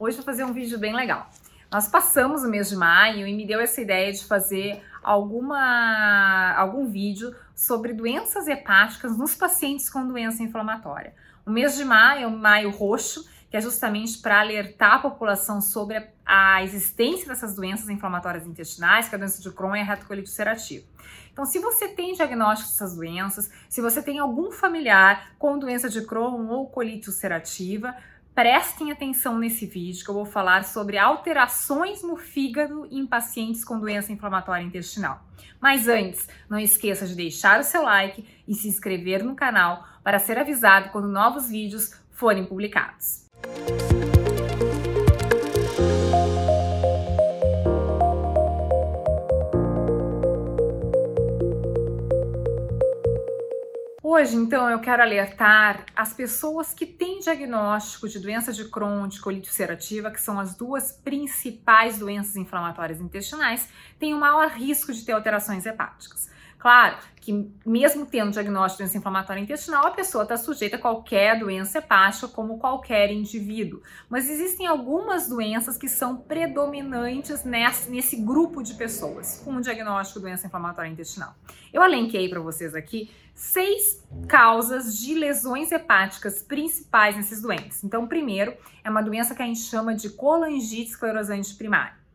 Hoje vou fazer um vídeo bem legal. Nós passamos o mês de maio e me deu essa ideia de fazer alguma, algum vídeo sobre doenças hepáticas nos pacientes com doença inflamatória. O mês de maio é o maio roxo, que é justamente para alertar a população sobre a, existência dessas doenças inflamatórias intestinais, que é a doença de Crohn e a retocolite ulcerativa. Então, se você tem diagnóstico dessas doenças, se você tem algum familiar com doença de Crohn ou colite ulcerativa, prestem atenção nesse vídeo que eu vou falar sobre alterações no fígado em pacientes com doença inflamatória intestinal. Mas antes, não esqueça de deixar o seu like e se inscrever no canal para ser avisado quando novos vídeos forem publicados. Hoje, então, eu quero alertar as pessoas que têm diagnóstico de doença de Crohn, de colite ulcerativa, que são as duas principais doenças inflamatórias intestinais, têm o maior risco de ter alterações hepáticas. Claro que, mesmo tendo diagnóstico de doença inflamatória intestinal, a pessoa está sujeita a qualquer doença hepática, como qualquer indivíduo. Mas existem algumas doenças que são predominantes nesse, nesse grupo de pessoas com diagnóstico de doença inflamatória intestinal. Eu alenquei para vocês aqui seis causas de lesões hepáticas principais nesses doentes. Então, primeiro, é uma doença que a gente chama de colangite esclerosante primária.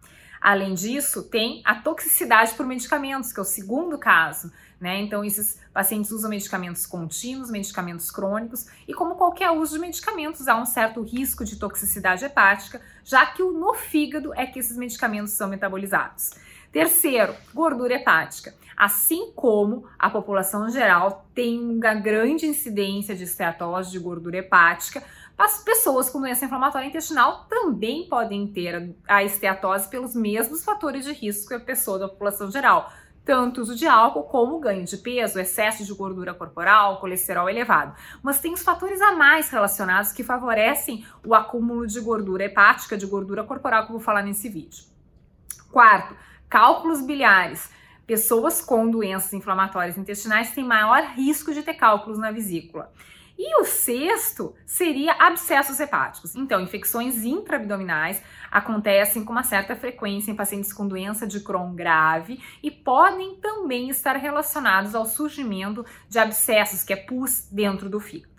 Além disso, tem a toxicidade por medicamentos, que é o segundo caso. Né? Então, esses pacientes usam medicamentos contínuos, medicamentos crônicos, e como qualquer uso de medicamentos, há um certo risco de toxicidade hepática, já que no fígado é que esses medicamentos são metabolizados. Terceiro, gordura hepática. Assim como a população geral tem uma grande incidência de esteatose de gordura hepática, as pessoas com doença inflamatória intestinal também podem ter a esteatose pelos mesmos fatores de risco que a pessoa da população geral, tanto uso de álcool como ganho de peso, excesso de gordura corporal, colesterol elevado. Mas tem os fatores a mais relacionados que favorecem o acúmulo de gordura hepática, de gordura corporal, que eu vou falar nesse vídeo. Quarto, cálculos biliares. Pessoas com doenças inflamatórias intestinais têm maior risco de ter cálculos na vesícula. E o sexto seria abscessos hepáticos. Então, infecções intraabdominais acontecem com uma certa frequência em pacientes com doença de Crohn grave e podem também estar relacionados ao surgimento de abscessos, que é pus, dentro do fígado.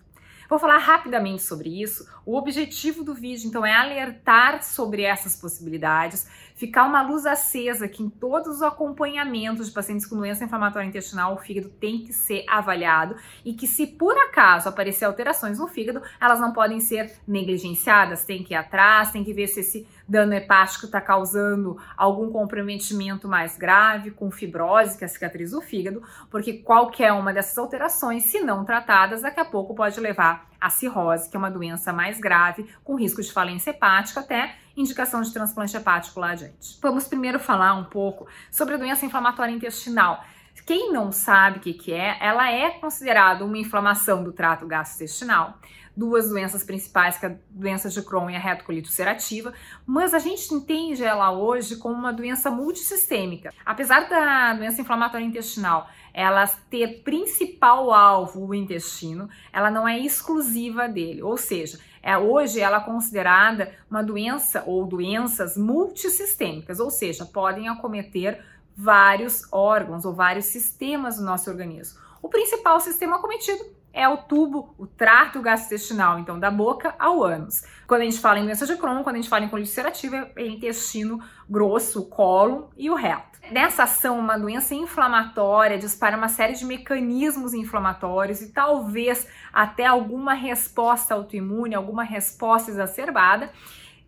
Vou falar rapidamente sobre isso. O objetivo do vídeo, então, é alertar sobre essas possibilidades, ficar uma luz acesa que em todos os acompanhamentos de pacientes com doença inflamatória intestinal, o fígado tem que ser avaliado e que se por acaso aparecer alterações no fígado, elas não podem ser negligenciadas, tem que ir atrás, tem que ver se esse dano hepático está causando algum comprometimento mais grave, com fibrose, que é a cicatriz do fígado, porque qualquer uma dessas alterações, se não tratadas, daqui a pouco pode levar a cirrose, que é uma doença mais grave, com risco de falência hepática, até indicação de transplante hepático lá adiante. Vamos primeiro falar um pouco sobre a doença inflamatória intestinal. Quem não sabe o que, que é, ela é considerada uma inflamação do trato gastrointestinal, duas doenças principais, que é a doença de Crohn e a retocolite ulcerativa, mas a gente entende ela hoje como uma doença multissistêmica. Apesar da doença inflamatória intestinal ela ter principal alvo o intestino, ela não é exclusiva dele, ou seja, é, hoje ela é considerada uma doença ou doenças multissistêmicas, ou seja, podem acometer vários órgãos ou vários sistemas do nosso organismo. O principal sistema acometido é o tubo, o trato gastrointestinal, então da boca ao ânus. Quando a gente fala em doença de Crohn, quando a gente fala em colite ulcerativa, é intestino grosso, o colo e o reto. Nessa ação, uma doença inflamatória dispara uma série de mecanismos inflamatórios e talvez até alguma resposta autoimune, alguma resposta exacerbada.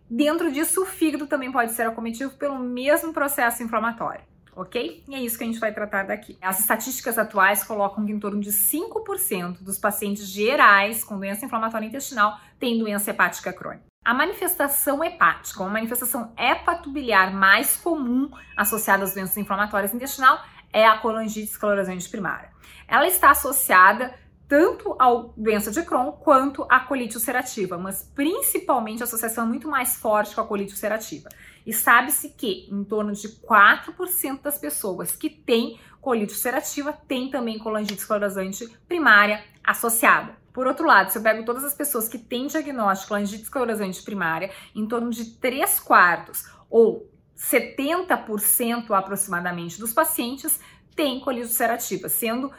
Dentro disso, o fígado também pode ser acometido pelo mesmo processo inflamatório ok? E é isso que a gente vai tratar daqui. As estatísticas atuais colocam que em torno de 5% dos pacientes gerais com doença inflamatória intestinal têm doença hepática crônica. A manifestação hepática, uma manifestação hepatobiliar mais comum associada às doenças inflamatórias intestinal, é a colangite esclerosante primária. Ela está associada tanto à doença de Crohn quanto à colite ulcerativa, mas principalmente a associação é muito mais forte com a colite ulcerativa. E sabe-se que em torno de 4% das pessoas que têm colite ulcerativa têm também colangite esclerosante primária associada. Por outro lado, se eu pego todas as pessoas que têm diagnóstico laringite esclerosante primária, em torno de 3 quartos ou 70% aproximadamente dos pacientes têm colite ulcerativa, sendo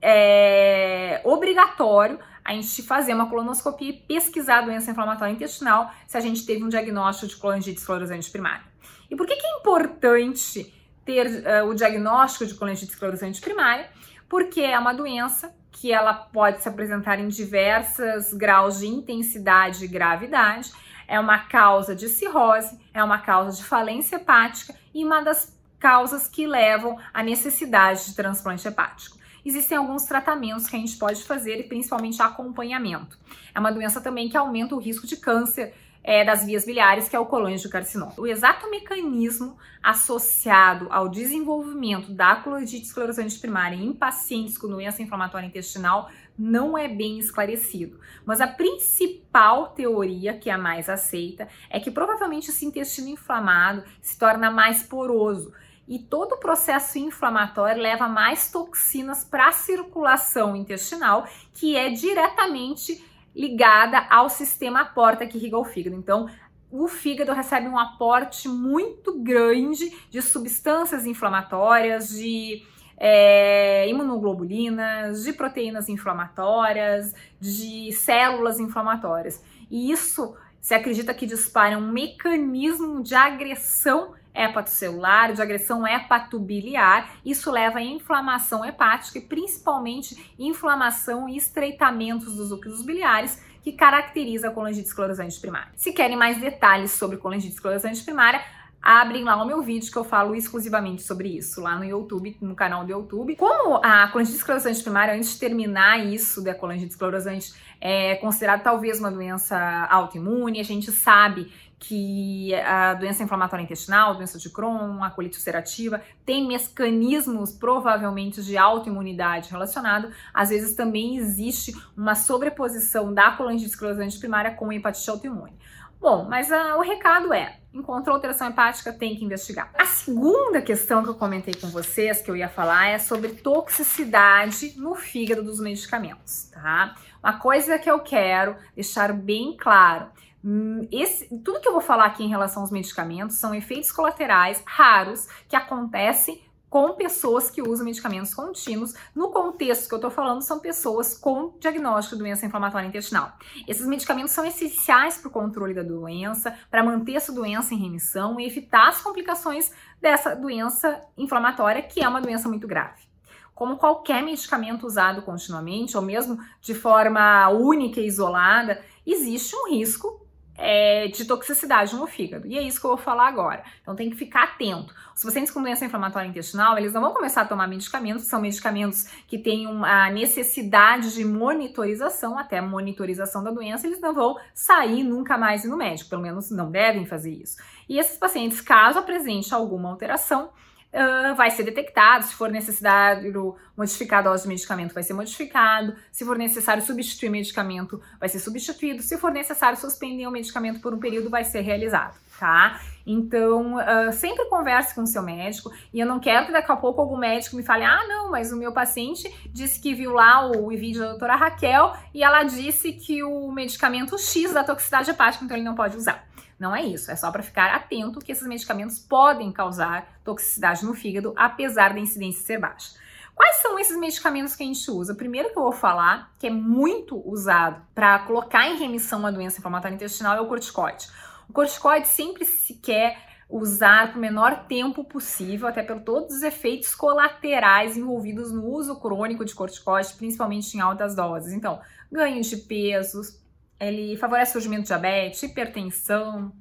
é, obrigatório a gente fazer uma colonoscopia e pesquisar a doença inflamatória intestinal se a gente teve um diagnóstico de colangite esclerosante primária. E por que, que é importante ter uh, o diagnóstico de colangite esclerosante primária? Porque é uma doença que ela pode se apresentar em diversos graus de intensidade e gravidade, é uma causa de cirrose, é uma causa de falência hepática e uma das causas que levam à necessidade de transplante hepático. Existem alguns tratamentos que a gente pode fazer e principalmente acompanhamento. É uma doença também que aumenta o risco de câncer é, das vias biliares, que é o colangiocarcinoma. O exato mecanismo associado ao desenvolvimento da cloridite esclerosante primária em pacientes com doença inflamatória intestinal não é bem esclarecido. Mas a principal teoria, que é a mais aceita, é que provavelmente esse intestino inflamado se torna mais poroso. E todo o processo inflamatório leva mais toxinas para a circulação intestinal, que é diretamente ligada ao sistema porta que irriga o fígado. Então, o fígado recebe um aporte muito grande de substâncias inflamatórias, de é, imunoglobulinas, de proteínas inflamatórias, de células inflamatórias. E isso se acredita que dispara um mecanismo de agressão hepatocelular, de agressão hepatobiliar. Isso leva a inflamação hepática e principalmente inflamação e estreitamentos dos núcleos biliares, que caracteriza a colangite esclerosante primária. Se querem mais detalhes sobre colangite esclerosante primária, abrem lá o meu vídeo que eu falo exclusivamente sobre isso, lá no YouTube, no canal do YouTube. Como a colangite esclerosante primária, antes de terminar isso da colangite esclerosante, é considerada talvez uma doença autoimune, a gente sabe que a doença inflamatória intestinal, a doença de Crohn, a colite ulcerativa, tem mecanismos provavelmente de autoimunidade relacionado. Às vezes também existe uma sobreposição da colangite esclerosante primária com hepatite autoimune. Bom, mas uh, o recado é: encontrou alteração hepática, tem que investigar. A segunda questão que eu comentei com vocês, que eu ia falar, é sobre toxicidade no fígado dos medicamentos, tá? Uma coisa que eu quero deixar bem claro Hum, esse, tudo que eu vou falar aqui em relação aos medicamentos são efeitos colaterais raros que acontecem com pessoas que usam medicamentos contínuos. No contexto que eu tô falando, são pessoas com diagnóstico de doença inflamatória intestinal. Esses medicamentos são essenciais para o controle da doença, para manter essa doença em remissão e evitar as complicações dessa doença inflamatória, que é uma doença muito grave. Como qualquer medicamento usado continuamente, ou mesmo de forma única e isolada, existe um risco é, de toxicidade no fígado. E é isso que eu vou falar agora. Então tem que ficar atento. Os pacientes com doença inflamatória intestinal, eles não vão começar a tomar medicamentos, são medicamentos que têm uma necessidade de monitorização, até monitorização da doença, eles não vão sair nunca mais no médico, pelo menos não devem fazer isso. E esses pacientes, caso apresente alguma alteração, uh, vai ser detectado. Se for necessário modificar a dose de medicamento, vai ser modificado. Se for necessário substituir medicamento, vai ser substituído. Se for necessário suspender o medicamento por um período, vai ser realizado, tá? Então, uh, sempre converse com o seu médico. E eu não quero que daqui a pouco algum médico me fale: ah, não, mas o meu paciente disse que viu lá o vídeo da doutora Raquel e ela disse que o medicamento X da toxicidade hepática, então ele não pode usar. Não é isso, é só para ficar atento que esses medicamentos podem causar toxicidade no fígado, apesar da incidência ser baixa. Quais são esses medicamentos que a gente usa? O primeiro que eu vou falar, que é muito usado para colocar em remissão uma doença inflamatória intestinal, é o corticoide. O corticoide sempre se quer usar por menor tempo possível, até por todos os efeitos colaterais envolvidos no uso crônico de corticoide, principalmente em altas doses. Então, ganho de pesos, ele favorece o surgimento de diabetes, hipertensão,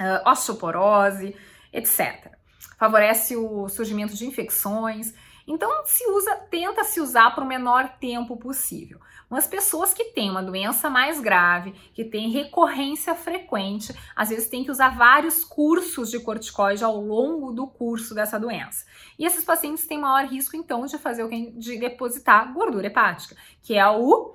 uh, osteoporose, etc. Favorece o surgimento de infecções. Então, se usa, tenta se usar por o menor tempo possível. Mas pessoas que têm uma doença mais grave, que têm recorrência frequente, às vezes tem que usar vários cursos de corticoide ao longo do curso dessa doença. E esses pacientes têm maior risco, então, de fazer o que? De depositar gordura hepática, que é o,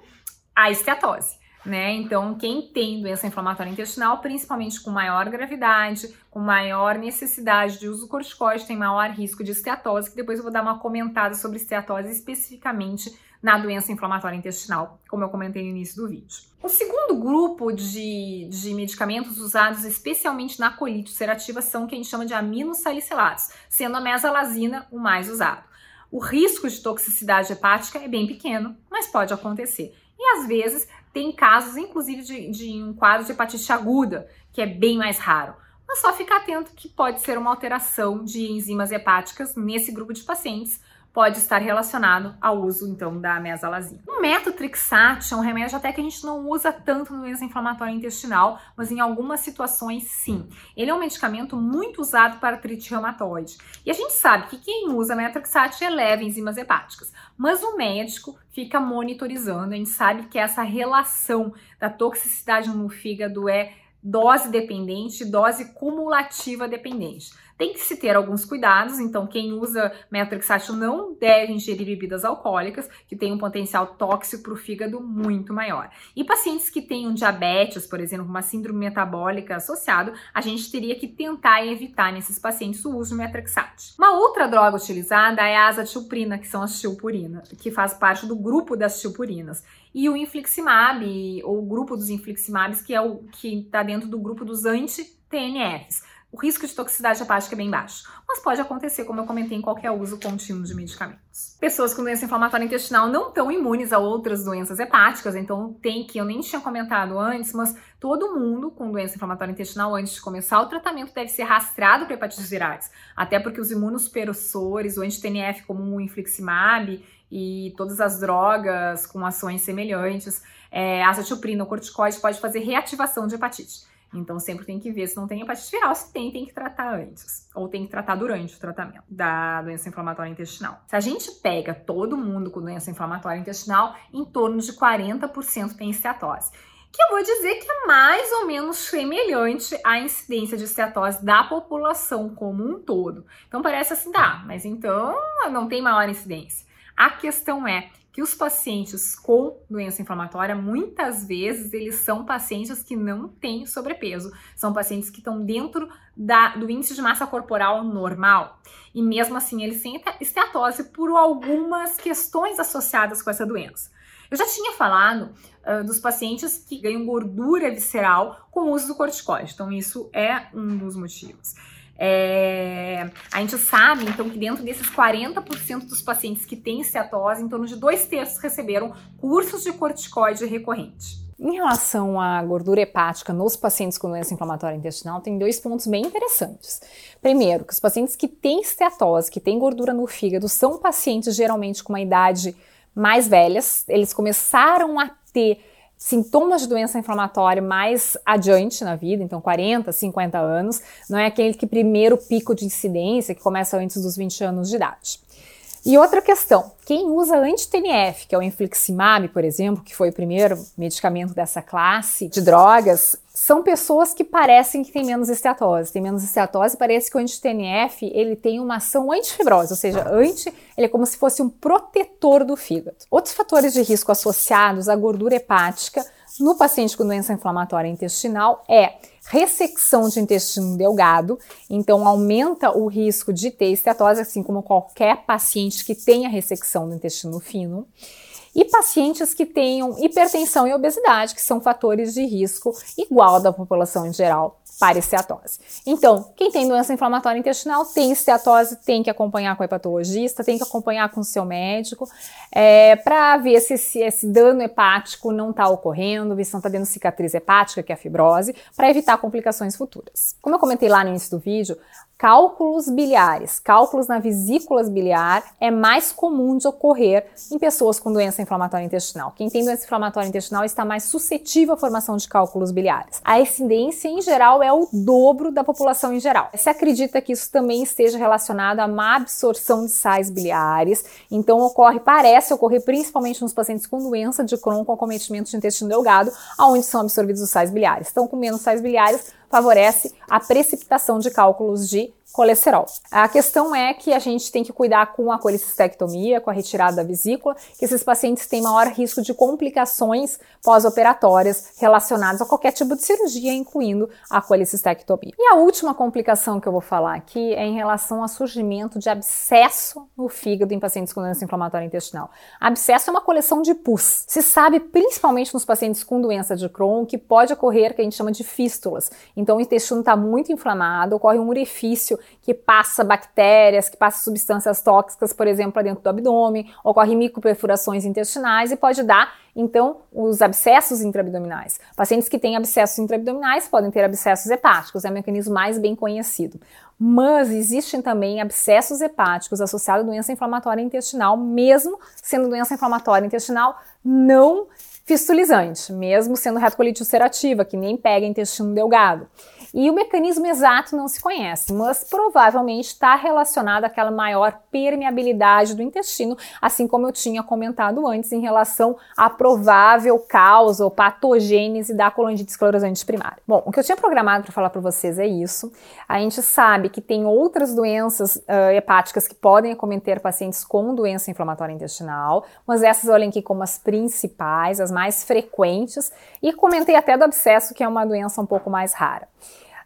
a esteatose né? Então, quem tem doença inflamatória intestinal, principalmente com maior gravidade, com maior necessidade de uso corticoide, tem maior risco de esteatose, que depois eu vou dar uma comentada sobre esteatose especificamente na doença inflamatória intestinal, como eu comentei no início do vídeo. O segundo grupo de, de medicamentos usados especialmente na colite ulcerativa são o que a gente chama de aminosalicilados, sendo a mesalazina o mais usado. O risco de toxicidade hepática é bem pequeno, mas pode acontecer. E às vezes tem casos, inclusive, de, de um quadro de hepatite aguda, que é bem mais raro. Mas só ficar atento que pode ser uma alteração de enzimas hepáticas nesse grupo de pacientes, pode estar relacionado ao uso então da mesalazina. O metotrexate é um remédio até que a gente não usa tanto no doença inflamatória intestinal, mas em algumas situações sim. Ele é um medicamento muito usado para artrite reumatoide. E a gente sabe que quem usa metotrexate eleva enzimas hepáticas, mas o médico fica monitorizando, a gente sabe que essa relação da toxicidade no fígado é dose dependente, dose cumulativa dependente. Tem que se ter alguns cuidados, então quem usa metotrexato não deve ingerir bebidas alcoólicas, que tem um potencial tóxico para o fígado muito maior. E pacientes que tenham diabetes, por exemplo, uma síndrome metabólica associado, a gente teria que tentar evitar nesses pacientes o uso de metotrexato. Uma outra droga utilizada é a azatilprina, que são as tilpurina, que faz parte do grupo das tilpurinas e o infliximab, ou o grupo dos infliximabs, que é o que está dentro do grupo dos anti-TNFs o risco de toxicidade hepática é bem baixo, mas pode acontecer, como eu comentei, em qualquer uso contínuo de medicamentos. Pessoas com doença inflamatória intestinal não estão imunes a outras doenças hepáticas, então tem que, eu nem tinha comentado antes, mas todo mundo com doença inflamatória intestinal, antes de começar o tratamento, deve ser rastreado para hepatites virais, até porque os imunossupressores, o anti-TNF como o infliximab e todas as drogas com ações semelhantes, é, a azatilprina, o corticoide, pode fazer reativação de hepatite. Então sempre tem que ver se não tem hepatite viral. Se tem, tem que tratar antes. Ou tem que tratar durante o tratamento da doença inflamatória intestinal. Se a gente pega todo mundo com doença inflamatória intestinal, em torno de 40% tem esteatose que eu vou dizer que é mais ou menos semelhante à incidência de esteatose da população como um todo. Então parece assim, tá, mas então não tem maior incidência. A questão é que os pacientes com doença inflamatória, muitas vezes, eles são pacientes que não têm sobrepeso, são pacientes que estão dentro da, do índice de massa corporal normal. E mesmo assim, eles têm esteatose por algumas questões associadas com essa doença. Eu já tinha falado uh, dos pacientes que ganham gordura visceral com o uso do corticoide, então isso é um dos motivos. É, a gente sabe, então, que dentro desses 40% dos pacientes que têm esteatose, em torno de dois terços receberam cursos de corticoide recorrente. Em relação à gordura hepática nos pacientes com doença inflamatória intestinal, tem dois pontos bem interessantes. Primeiro, que os pacientes que têm esteatose, que têm gordura no fígado, são pacientes geralmente com uma idade mais velhas, eles começaram a ter sintomas de doença inflamatória mais adiante na vida, então 40, 50 anos, não é aquele que primeiro pico de incidência que começa antes dos 20 anos de idade. E outra questão, quem usa anti-TNF, que é o infliximab, por exemplo, que foi o primeiro medicamento dessa classe de drogas, são pessoas que parecem que têm menos esteatose. Tem menos esteatose, parece que o anti-TNF ele tem uma ação antifibrosa, ou seja, anti, ele é como se fosse um protetor do fígado. Outros fatores de risco associados à gordura hepática no paciente com doença inflamatória intestinal é ressecção de intestino delgado, então aumenta o risco de ter esteatose, assim como qualquer paciente que tenha ressecção do intestino fino. E pacientes que tenham hipertensão e obesidade, que são fatores de risco igual da população em geral para esteatose. Então, quem tem doença inflamatória intestinal tem esteatose, tem que acompanhar com o hepatologista, tem que acompanhar com o seu médico, é, para ver se esse, esse, dano hepático não está ocorrendo, ver se não está dando cicatriz hepática, que é a fibrose, para evitar complicações futuras. Como eu comentei lá no início do vídeo, cálculos biliares, cálculos na vesículas biliar é mais comum de ocorrer em pessoas com doença inflamatória intestinal. Quem tem doença inflamatória intestinal está mais suscetível à formação de cálculos biliares. A incidência em geral é o dobro da população em geral. Se acredita que isso também esteja relacionado a má absorção de sais biliares, então ocorre, parece ocorrer principalmente nos pacientes com doença de Crohn com acometimento de intestino delgado, onde são absorvidos os sais biliares. Então, com menos sais biliares, favorece a precipitação de cálculos de colesterol. A questão é que a gente tem que cuidar com a colecistectomia, com a retirada da vesícula, que esses pacientes têm maior risco de complicações pós-operatórias relacionadas a qualquer tipo de cirurgia, incluindo a colecistectomia. E a última complicação que eu vou falar aqui é em relação ao surgimento de abscesso no fígado em pacientes com doença inflamatória intestinal. Abscesso é uma coleção de pus. Se sabe, principalmente nos pacientes com doença de Crohn, que pode ocorrer que a gente chama de fístulas. Então o intestino está muito inflamado, ocorre um orifício que passa bactérias, que passa substâncias tóxicas, por exemplo, para dentro do abdômen, ocorre microperfurações intestinais e pode dar, então, os abscessos intraabdominais. Pacientes que têm abscessos intraabdominais podem ter abscessos hepáticos, é o mecanismo mais bem conhecido. Mas existem também abscessos hepáticos associados à doença inflamatória intestinal, mesmo sendo doença inflamatória intestinal não fistulizante, mesmo sendo retocolite ulcerativa, que nem pega intestino delgado. E o mecanismo exato não se conhece, mas provavelmente está relacionado àquela maior permeabilidade do intestino, assim como eu tinha comentado antes em relação à provável causa ou patogênese da colangite esclerosante primária. Bom, o que eu tinha programado para falar para vocês é isso. A gente sabe que tem outras doenças uh, hepáticas que podem acometer pacientes com doença inflamatória intestinal, mas essas eu elenquei como as principais, as mais frequentes, e comentei até do abscesso, que é uma doença um pouco mais rara.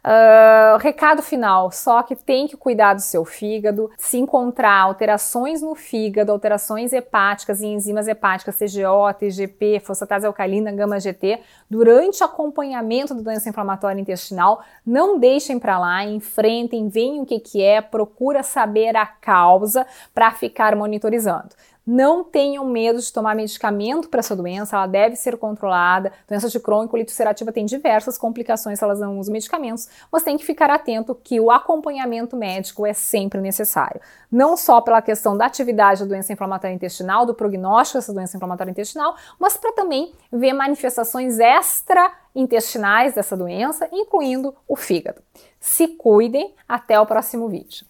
Uh, recado final, só que tem que cuidar do seu fígado. Se encontrar alterações no fígado, alterações hepáticas e enzimas hepáticas, TGO, TGP, fosfatase alcalina, gama GT, durante o acompanhamento da doença inflamatória intestinal, não deixem para lá, enfrentem, veem o que, que é, procura saber a causa para ficar monitorizando. Não tenham medo de tomar medicamento para essa doença, ela deve ser controlada. Doença de Crohn e colite ulcerativa tem diversas complicações se elas não usam medicamentos, mas tem que ficar atento que o acompanhamento médico é sempre necessário. Não só pela questão da atividade da doença inflamatória intestinal, do prognóstico dessa doença inflamatória intestinal, mas para também ver manifestações extra-intestinais dessa doença, incluindo o fígado. Se cuidem, até o próximo vídeo.